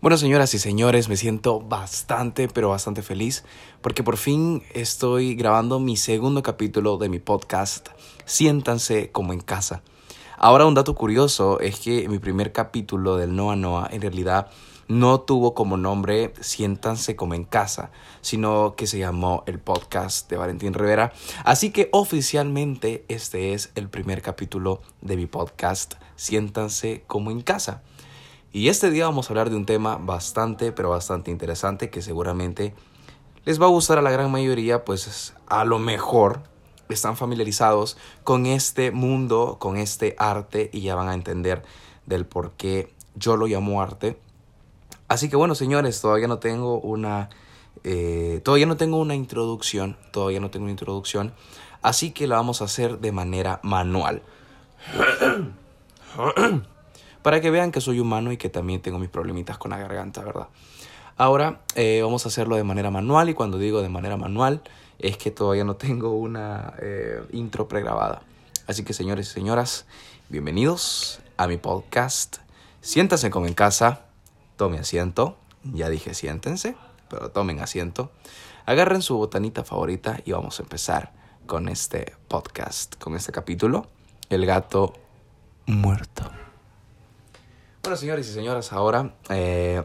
Bueno, señoras y señores, me siento bastante, pero bastante feliz porque por fin estoy grabando mi segundo capítulo de mi podcast, Siéntanse como en casa. Ahora un dato curioso es que mi primer capítulo del Noa Noa en realidad no tuvo como nombre Siéntanse como en casa, sino que se llamó el podcast de Valentín Rivera. Así que oficialmente este es el primer capítulo de mi podcast, Siéntanse como en casa. Y este día vamos a hablar de un tema bastante, pero bastante interesante que seguramente les va a gustar a la gran mayoría, pues a lo mejor están familiarizados con este mundo, con este arte y ya van a entender del por qué yo lo llamo arte. Así que bueno, señores, todavía no tengo una, eh, todavía no tengo una introducción, todavía no tengo una introducción, así que la vamos a hacer de manera manual. para que vean que soy humano y que también tengo mis problemitas con la garganta, ¿verdad? Ahora eh, vamos a hacerlo de manera manual y cuando digo de manera manual es que todavía no tengo una eh, intro pregrabada. Así que señores y señoras, bienvenidos a mi podcast. Siéntanse como en casa, tomen asiento, ya dije siéntense, pero tomen asiento. Agarren su botanita favorita y vamos a empezar con este podcast, con este capítulo, El gato muerto. Bueno, señores y señoras, ahora eh,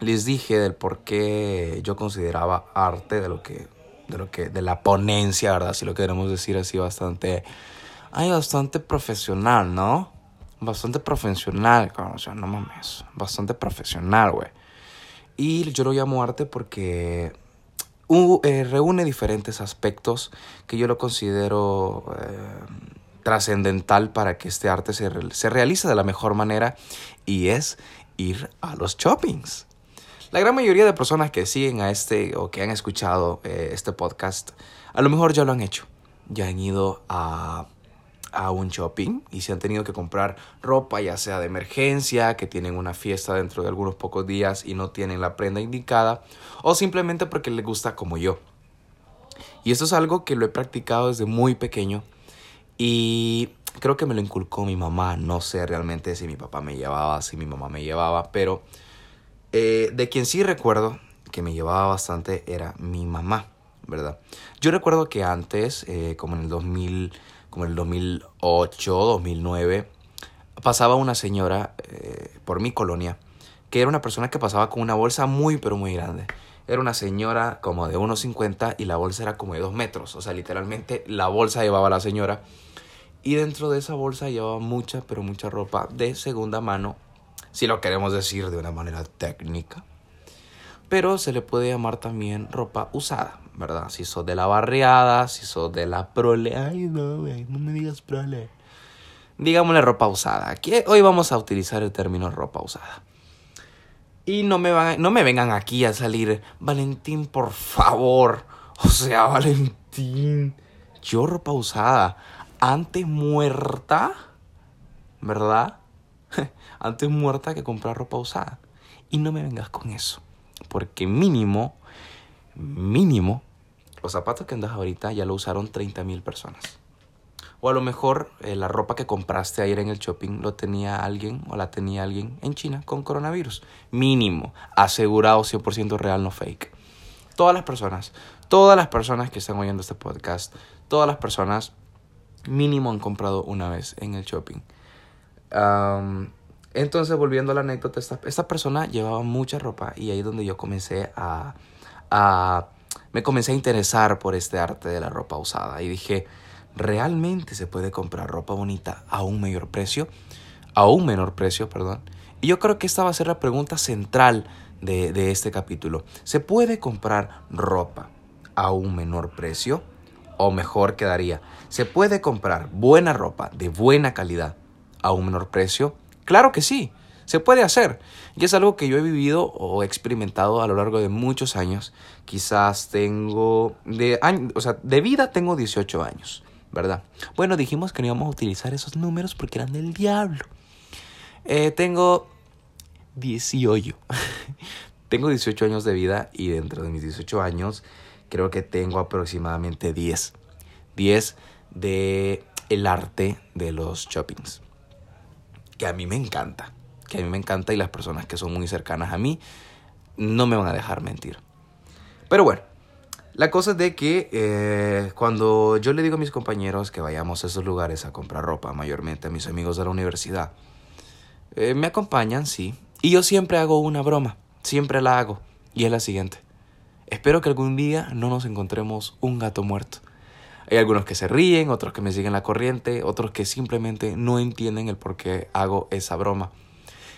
les dije del por qué yo consideraba arte de lo que, de lo que, de la ponencia, ¿verdad? Si lo queremos decir así, bastante, ay, bastante profesional, ¿no? Bastante profesional, o sea, no mames, bastante profesional, güey. Y yo lo llamo arte porque eh, reúne diferentes aspectos que yo lo considero eh, trascendental para que este arte se, se realice de la mejor manera y es ir a los shoppings. La gran mayoría de personas que siguen a este o que han escuchado eh, este podcast, a lo mejor ya lo han hecho. Ya han ido a, a, un shopping y se han tenido que comprar ropa, ya sea de emergencia, que tienen una fiesta dentro de algunos pocos días y no tienen la prenda indicada, o simplemente porque les gusta como yo. Y esto es algo que lo he practicado desde muy pequeño y creo que me lo inculcó mi mamá. No sé realmente si mi papá me llevaba, si mi mamá me llevaba, pero eh, de quien sí recuerdo que me llevaba bastante era mi mamá, ¿verdad? Yo recuerdo que antes, eh, como en el 2000, como en el 2008, 2009, pasaba una señora eh, por mi colonia que era una persona que pasaba con una bolsa muy, pero muy grande. Era una señora como de 1,50 y la bolsa era como de 2 metros. O sea, literalmente la bolsa llevaba a la señora y dentro de esa bolsa llevaba mucha, pero mucha ropa de segunda mano, si lo queremos decir de una manera técnica. Pero se le puede llamar también ropa usada, ¿verdad? Si sos de la barriada, si sos de la prole. Ay, no, no me digas prole. Digámosle ropa usada. Aquí hoy vamos a utilizar el término ropa usada. Y no me, van, no me vengan aquí a salir, Valentín, por favor. O sea, Valentín, yo ropa usada antes muerta, ¿verdad? antes muerta que comprar ropa usada. Y no me vengas con eso. Porque mínimo, mínimo, los zapatos que andas ahorita ya lo usaron 30 mil personas. O a lo mejor eh, la ropa que compraste ayer en el shopping lo tenía alguien o la tenía alguien en China con coronavirus. Mínimo, asegurado 100% real, no fake. Todas las personas, todas las personas que están oyendo este podcast, todas las personas mínimo han comprado una vez en el shopping. entonces, volviendo a la anécdota, esta, persona llevaba mucha ropa y ahí es donde yo comencé a, a, me comencé a interesar por este arte de la ropa usada y dije, ¿realmente se puede comprar ropa bonita a un mayor precio? A un menor precio, perdón. Y yo creo que esta va a ser la pregunta central de, de este capítulo. ¿Se puede comprar ropa a un menor precio? O mejor quedaría, ¿se puede comprar buena ropa de buena calidad a un menor precio? Claro que sí, se puede hacer. Y es algo que yo he vivido o he experimentado a lo largo de muchos años. Quizás tengo, de, o sea, de vida tengo 18 años, ¿verdad? Bueno, dijimos que no íbamos a utilizar esos números porque eran del diablo. Eh, tengo 18. tengo 18 años de vida y dentro de mis 18 años creo que tengo aproximadamente 10. 10 de el arte de los shoppings. Que a mí me encanta. que a mí me encanta y las personas que son muy cercanas a mí no me van a dejar mentir. Pero bueno, la cosa es de que eh, cuando yo le digo a mis compañeros que vayamos a esos lugares a comprar ropa, mayormente a mis amigos de la universidad, eh, me acompañan, sí, y yo siempre hago una broma, siempre la hago, y es la siguiente. Espero que algún día no nos encontremos un gato muerto. Hay algunos que se ríen, otros que me siguen la corriente, otros que simplemente no entienden el por qué hago esa broma.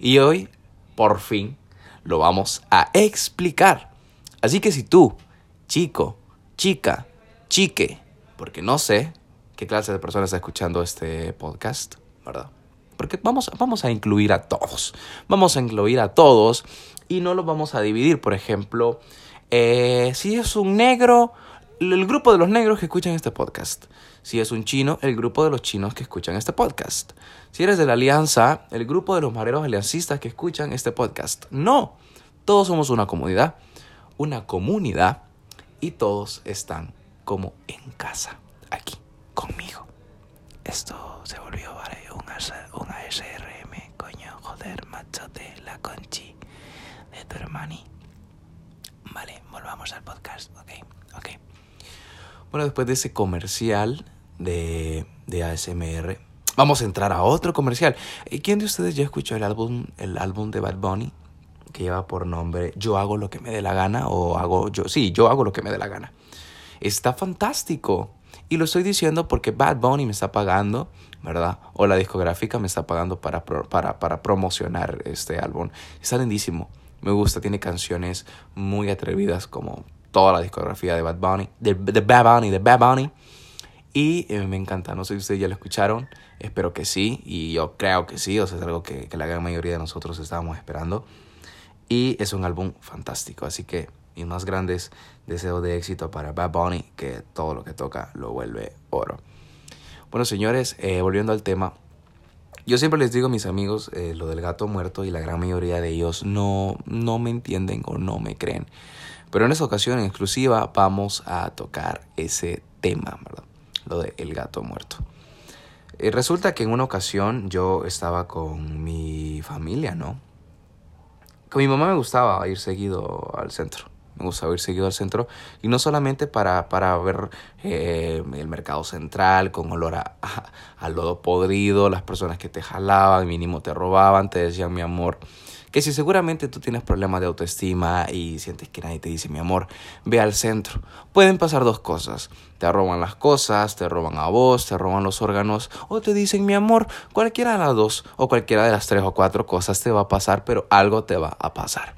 Y hoy, por fin, lo vamos a explicar. Así que si tú, chico, chica, chique, porque no sé qué clase de persona está escuchando este podcast, ¿verdad? Porque vamos, vamos a incluir a todos. Vamos a incluir a todos y no los vamos a dividir. Por ejemplo, eh, si es un negro, el grupo de los negros que escuchan este podcast. Si es un chino, el grupo de los chinos que escuchan este podcast. Si eres de la alianza, el grupo de los mareros aliancistas que escuchan este podcast. No, todos somos una comunidad, una comunidad y todos están como en casa, aquí, conmigo. Esto se volvió un, un ASRM, coño, joder, machote, la conchi de tu hermani. Vale, volvamos al podcast, ok, ok. Bueno, después de ese comercial de, de ASMR, vamos a entrar a otro comercial. ¿Quién de ustedes ya escuchó el álbum, el álbum de Bad Bunny? Que lleva por nombre Yo hago lo que me dé la gana o hago yo, sí, yo hago lo que me dé la gana. Está fantástico. Y lo estoy diciendo porque Bad Bunny me está pagando, ¿verdad? O la discográfica me está pagando para, para, para promocionar este álbum. Está lindísimo. Me gusta, tiene canciones muy atrevidas como toda la discografía de Bad Bunny, de, Bad Bunny, de Bad Bunny. Y eh, me encanta, no sé si ustedes ya lo escucharon, espero que sí, y yo creo que sí, o sea, es algo que, que la gran mayoría de nosotros estábamos esperando. Y es un álbum fantástico, así que mis más grandes deseos de éxito para Bad Bunny, que todo lo que toca lo vuelve oro. Bueno, señores, eh, volviendo al tema, yo siempre les digo a mis amigos eh, lo del gato muerto y la gran mayoría de ellos no, no me entienden o no me creen. Pero en esta ocasión en exclusiva vamos a tocar ese tema, ¿verdad? Lo de el gato muerto. Eh, resulta que en una ocasión yo estaba con mi familia, ¿no? Con mi mamá me gustaba ir seguido al centro. Me gustaba ir seguido al centro. Y no solamente para, para ver eh, el mercado central con olor a, a, lodo podrido, las personas que te jalaban, mínimo te robaban, te decían mi amor que si seguramente tú tienes problemas de autoestima y sientes que nadie te dice mi amor, ve al centro. Pueden pasar dos cosas. Te roban las cosas, te roban a vos, te roban los órganos o te dicen mi amor. Cualquiera de las dos o cualquiera de las tres o cuatro cosas te va a pasar, pero algo te va a pasar.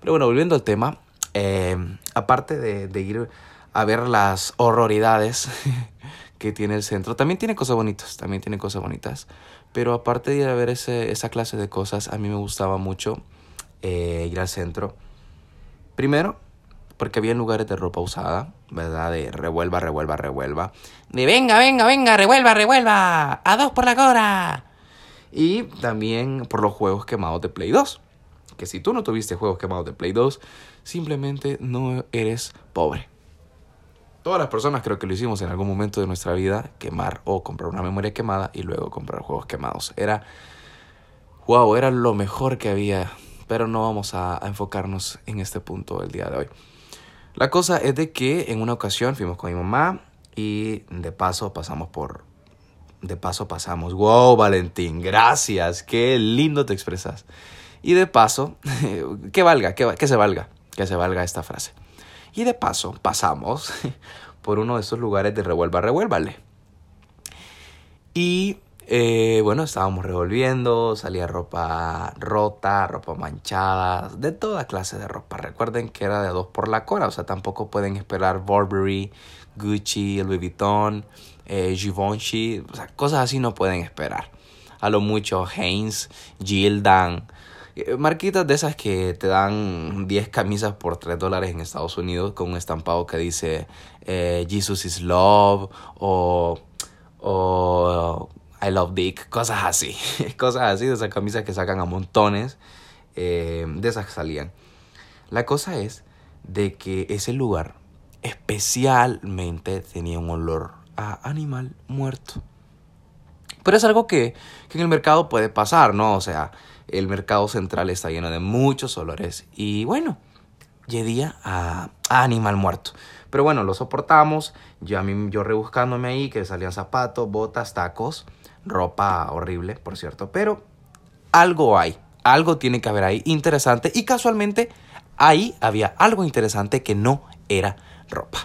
Pero bueno, volviendo al tema, eh, aparte de, de ir a ver las horroridades que tiene el centro, también tiene cosas bonitas, también tiene cosas bonitas. Pero aparte de ir a ver ese, esa clase de cosas, a mí me gustaba mucho eh, ir al centro. Primero, porque había lugares de ropa usada, ¿verdad? De revuelva, revuelva, revuelva. De venga, venga, venga, revuelva, revuelva. A dos por la cora. Y también por los juegos quemados de Play 2. Que si tú no tuviste juegos quemados de Play 2, simplemente no eres pobre. Todas las personas creo que lo hicimos en algún momento de nuestra vida, quemar o comprar una memoria quemada y luego comprar juegos quemados. Era, wow, era lo mejor que había, pero no vamos a, enfocarnos en este punto el día de hoy. La cosa es de que en una ocasión fuimos con mi mamá y de paso pasamos por... De paso pasamos, wow Valentín, gracias, qué lindo te expresas. Y de paso, que valga, que, que se valga, que se valga esta frase. Y de paso pasamos por uno de esos lugares de revuelva, revuélvale. Y eh, bueno, estábamos revolviendo, salía ropa rota, ropa manchada, de toda clase de ropa. Recuerden que era de dos por la cola, o sea, tampoco pueden esperar Burberry, Gucci, Louis Vuitton, eh, Givenchy, o sea, cosas así no pueden esperar. A lo mucho Hanes, Gildan, marquitas de esas que te dan 10 camisas por 3 dólares en Estados Unidos con un estampado que dice eh, Jesus is love o, o I love Dick, cosas así. cosas así de esas camisas que sacan a montones. Eh, de esas que salían. La cosa es de que ese lugar especialmente tenía un olor a animal muerto. Pero es algo que, que en el mercado puede pasar, ¿no? O sea, el mercado central está lleno de muchos olores. Y bueno, llegué a, a animal muerto. Pero bueno, lo soportamos. Yo, a mí, yo rebuscándome ahí, que salían zapatos, botas, tacos, ropa horrible, por cierto. Pero algo hay, algo tiene que haber ahí interesante. Y casualmente ahí había algo interesante que no era ropa.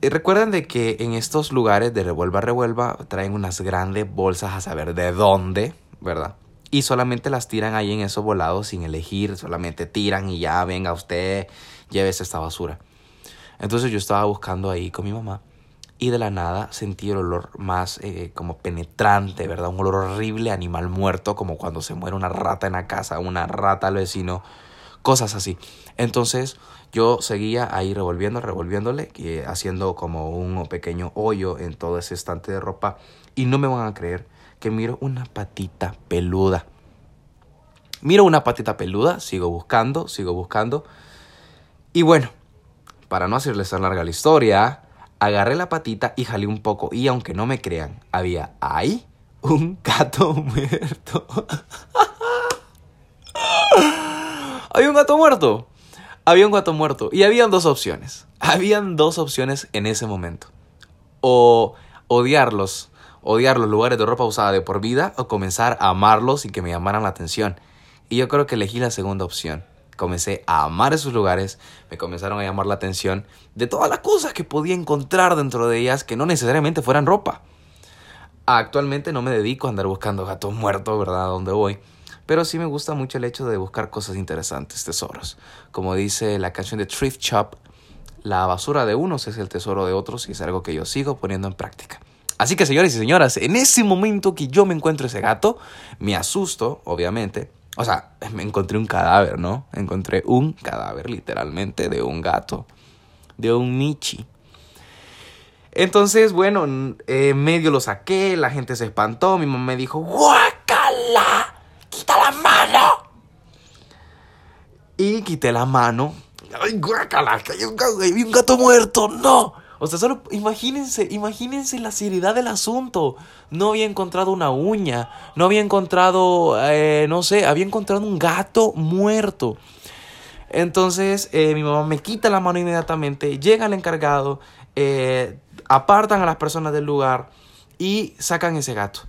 Y recuerden de que en estos lugares de revuelva revuelva traen unas grandes bolsas a saber de dónde, ¿verdad? Y solamente las tiran ahí en esos volados sin elegir, solamente tiran y ya, venga usted, llévese esta basura. Entonces yo estaba buscando ahí con mi mamá y de la nada sentí el olor más eh, como penetrante, ¿verdad? Un olor horrible, animal muerto, como cuando se muere una rata en la casa, una rata al vecino, cosas así. Entonces yo seguía ahí revolviendo, revolviéndole, haciendo como un pequeño hoyo en todo ese estante de ropa y no me van a creer que miro una patita peluda. Miro una patita peluda, sigo buscando, sigo buscando. Y bueno, para no hacerles tan larga la historia, agarré la patita y jalé un poco. Y aunque no me crean, había ahí un gato muerto. había un gato muerto. Había un gato muerto. Y habían dos opciones. Habían dos opciones en ese momento. O odiarlos, odiar los lugares de ropa usada de por vida, o comenzar a amarlos y que me llamaran la atención. Y yo creo que elegí la segunda opción comencé a amar esos lugares, me comenzaron a llamar la atención de todas las cosas que podía encontrar dentro de ellas que no necesariamente fueran ropa. Actualmente no me dedico a andar buscando gatos muertos, ¿verdad? A dónde voy. Pero sí me gusta mucho el hecho de buscar cosas interesantes, tesoros. Como dice la canción de Thrift Shop, la basura de unos es el tesoro de otros y es algo que yo sigo poniendo en práctica. Así que señores y señoras, en ese momento que yo me encuentro ese gato, me asusto, obviamente, o sea, me encontré un cadáver, ¿no? Encontré un cadáver literalmente de un gato, de un Michi. Entonces, bueno, eh, medio lo saqué, la gente se espantó, mi mamá me dijo, ¡guácala! ¡Quita la mano! Y quité la mano. ¡Ay, guácala! Que hay un hay un gato muerto! ¡No! O sea, solo imagínense, imagínense la seriedad del asunto. No había encontrado una uña, no había encontrado, eh, no sé, había encontrado un gato muerto. Entonces eh, mi mamá me quita la mano inmediatamente, llega el encargado, eh, apartan a las personas del lugar y sacan ese gato.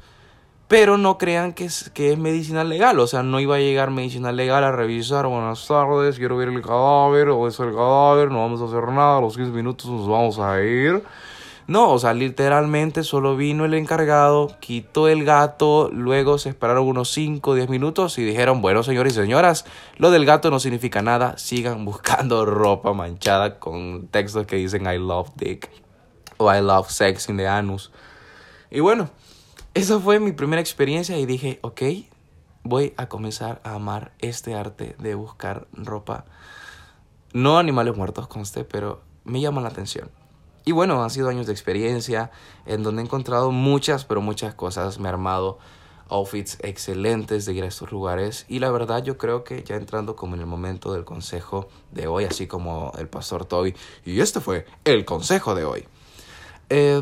Pero no crean que es, que es medicina legal, o sea, no iba a llegar medicina legal a revisar, buenas tardes, quiero ver el cadáver, o es el cadáver, no vamos a hacer nada, a los 15 minutos nos vamos a ir. No, o sea, literalmente solo vino el encargado, quitó el gato, luego se esperaron unos 5 o 10 minutos y dijeron, bueno, señores y señoras, lo del gato no significa nada, sigan buscando ropa manchada con textos que dicen I love dick o I love sex in the anus. Y bueno, esa fue mi primera experiencia y dije, ok, voy a comenzar a amar este arte de buscar ropa. No animales muertos, conste, pero me llama la atención. Y bueno, han sido años de experiencia en donde he encontrado muchas, pero muchas cosas. Me he armado outfits excelentes de ir a estos lugares. Y la verdad yo creo que ya entrando como en el momento del consejo de hoy, así como el pastor Toby. Y este fue el consejo de hoy. Eh,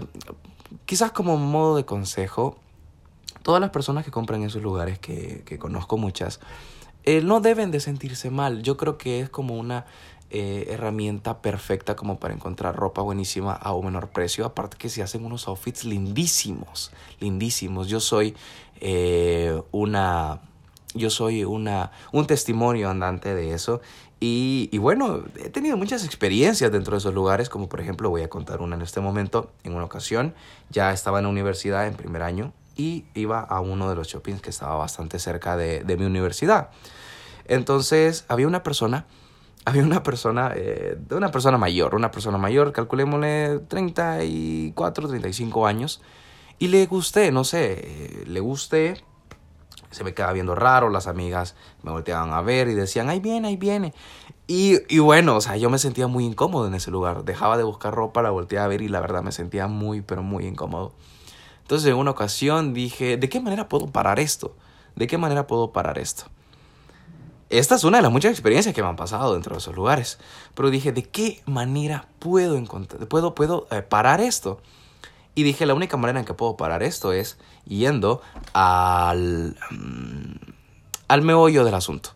quizás como modo de consejo, todas las personas que compran en esos lugares, que, que conozco muchas, eh, no deben de sentirse mal. Yo creo que es como una eh, herramienta perfecta como para encontrar ropa buenísima a un menor precio. Aparte que se hacen unos outfits lindísimos, lindísimos. Yo soy eh, una... Yo soy una, un testimonio andante de eso y, y, bueno, he tenido muchas experiencias dentro de esos lugares, como por ejemplo voy a contar una en este momento. En una ocasión ya estaba en la universidad en primer año y iba a uno de los shoppings que estaba bastante cerca de, mi universidad. Entonces había una persona, había una persona, eh, una persona mayor, una persona mayor, calculémosle 34, 35 años, y le gusté, no sé, eh, le gusté, se me quedaba viendo raro, las amigas me volteaban a ver y decían, ahí viene, ahí viene. Y, y, bueno, o sea, yo me sentía muy incómodo en ese lugar. Dejaba de buscar ropa, la volteaba a ver y la verdad me sentía muy, pero muy incómodo. Entonces en una ocasión dije, ¿de qué manera puedo parar esto? ¿De qué manera puedo parar esto? Esta es una de las muchas experiencias que me han pasado dentro de esos lugares. Pero dije, ¿de qué manera puedo, encontrar, puedo, puedo eh, parar esto? Y dije, la única manera en que puedo parar esto es yendo al, mm, al meollo del asunto.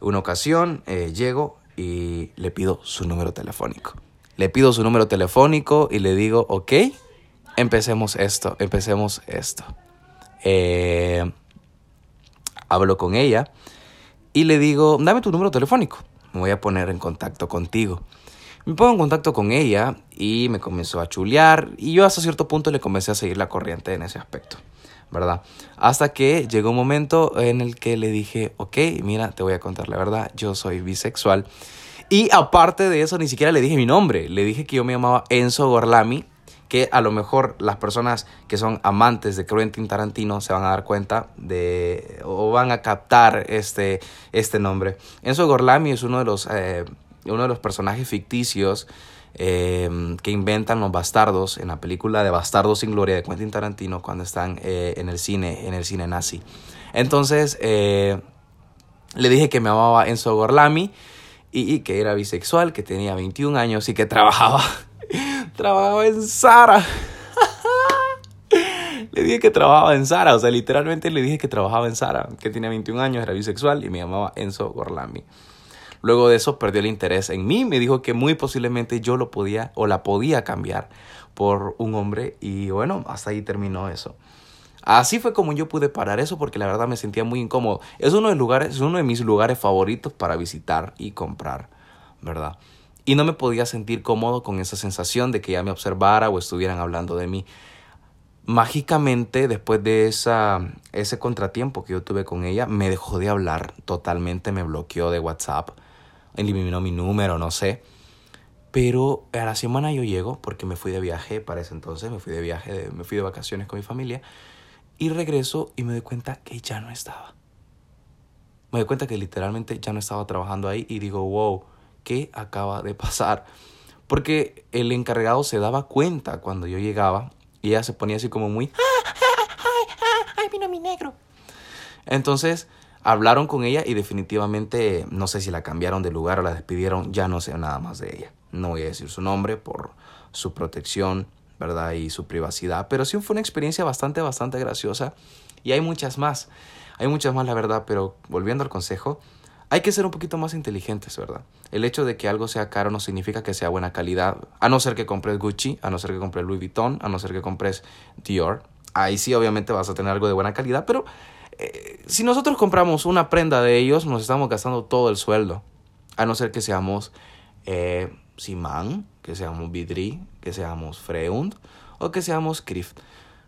Una ocasión eh, llego y le pido su número telefónico. Le pido su número telefónico y le digo, ok, empecemos esto, empecemos esto. Eh, hablo con ella y le digo, dame tu número telefónico, me voy a poner en contacto contigo. Me pongo en contacto con ella y me comenzó a chulear y yo hasta cierto punto le comencé a seguir la corriente en ese aspecto, ¿verdad? Hasta que llegó un momento en el que le dije, ok, mira, te voy a contar la verdad, yo soy bisexual. Y aparte de eso, ni siquiera le dije mi nombre, le dije que yo me llamaba Enzo Gorlami que a lo mejor las personas que son amantes de Quentin Tarantino se van a dar cuenta de o van a captar este, este nombre. Enzo Gorlami es uno de los, eh, uno de los personajes ficticios eh, que inventan los bastardos en la película de Bastardos sin Gloria de Quentin Tarantino cuando están eh, en el cine, en el cine nazi. Entonces le dije que me llamaba Enzo Gorlami y que era bisexual, que tenía 21 años y que trabajaba trabajaba en Sara. le dije que trabajaba en Sara, o sea, literalmente le dije que trabajaba en Sara, que tenía 21 años, era bisexual y me llamaba Enzo Gorlami. Luego de eso perdió el interés en mí, me dijo que muy posiblemente yo lo podía o la podía cambiar por un hombre y bueno, hasta ahí terminó eso. Así fue como yo pude parar eso porque la verdad me sentía muy incómodo. Es uno de, lugares, es uno de mis lugares favoritos para visitar y comprar, ¿verdad? Y no me podía sentir cómodo con esa sensación de que ya me observara o estuvieran hablando de mí. Mágicamente, después de esa, ese contratiempo que yo tuve con ella, me dejó de hablar totalmente, me bloqueó de WhatsApp, eliminó mi número, no sé. Pero a la semana yo llego, porque me fui de viaje para ese entonces, me fui de viaje, me fui de vacaciones con mi familia, y regreso y me doy cuenta que ya no estaba. Me doy cuenta que literalmente ya no estaba trabajando ahí y digo, wow, qué acaba de pasar. Porque el encargado se daba cuenta cuando yo llegaba y ella se ponía así como muy... ¡Ay, vino mi negro! Entonces hablaron con ella y definitivamente no sé si la cambiaron de lugar o la despidieron, ya no sé nada más de ella. No voy a decir su nombre por su protección, ¿verdad? Y su privacidad, pero sí fue una experiencia bastante, bastante graciosa y hay muchas más. Hay muchas más, la verdad, pero volviendo al consejo, hay que ser un poquito más inteligentes, ¿verdad? El hecho de que algo sea caro no significa que sea buena calidad, a no ser que compres Gucci, a no ser que compres Louis Vuitton, a no ser que compres Dior. Ahí sí, obviamente vas a tener algo de buena calidad, pero eh, si nosotros compramos una prenda de ellos, nos estamos gastando todo el sueldo. A no ser que seamos eh, Simán, que seamos Vidri, que seamos Freund o que seamos Krift.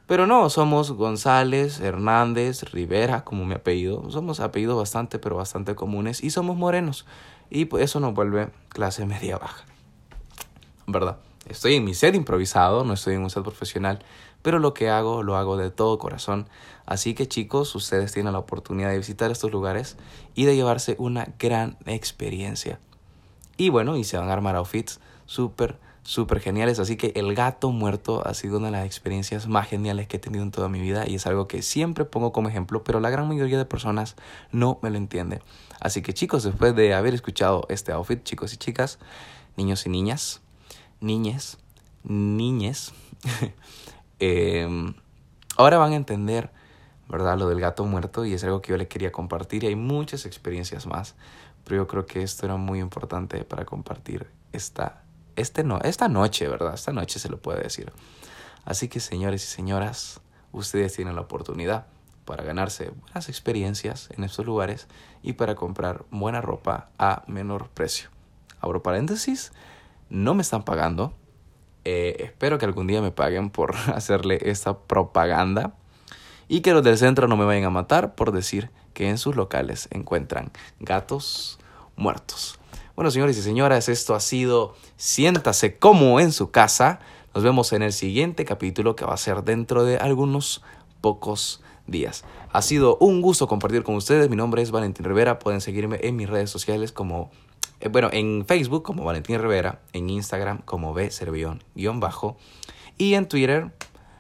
Pero no, somos González, Hernández, Rivera, como mi apellido. Somos apellidos bastante, pero bastante comunes. Y somos morenos. Y pues eso nos vuelve clase media baja. ¿Verdad? Estoy en mi set improvisado, no estoy en un set profesional. Pero lo que hago, lo hago de todo corazón. Así que chicos, ustedes tienen la oportunidad de visitar estos lugares y de llevarse una gran experiencia. Y bueno, y se van a armar outfits súper súper geniales. Así que el gato muerto ha sido una de las experiencias más geniales que he tenido en toda mi vida y es algo que siempre pongo como ejemplo, pero la gran mayoría de personas no me lo entiende. Así que chicos, después de haber escuchado este outfit, chicos y chicas, niños y niñas, niñes, niñes, em, ahora van a entender, ¿verdad? Lo del gato muerto y es algo que yo les quería compartir y hay muchas experiencias más, pero yo creo que esto era muy importante para compartir esta este no, esta noche, ¿verdad? Esta noche se lo puede decir. Así que señores y señoras, ustedes tienen la oportunidad para ganarse buenas experiencias en estos lugares y para comprar buena ropa a menor precio. Abro paréntesis, no me están pagando. Eh, espero que algún día me paguen por hacerle esta propaganda y que los del centro no me vayan a matar por decir que en sus locales encuentran gatos muertos. Bueno, señores y señoras, esto ha sido Siéntase como en su casa. Nos vemos en el siguiente capítulo que va a ser dentro de algunos pocos días. Ha sido un gusto compartir con ustedes. Mi nombre es Valentín Rivera. Pueden seguirme en mis redes sociales como, eh, bueno, en Facebook como Valentín Rivera, en Instagram como B bajo y en Twitter.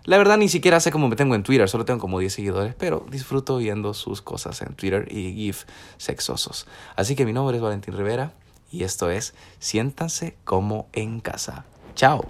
La verdad ni siquiera sé cómo me tengo en Twitter, solo tengo como 10 seguidores, pero disfruto viendo sus cosas en Twitter y GIF sexosos. Así que mi nombre es Valentín Rivera y esto es Siéntanse como en casa. Chao.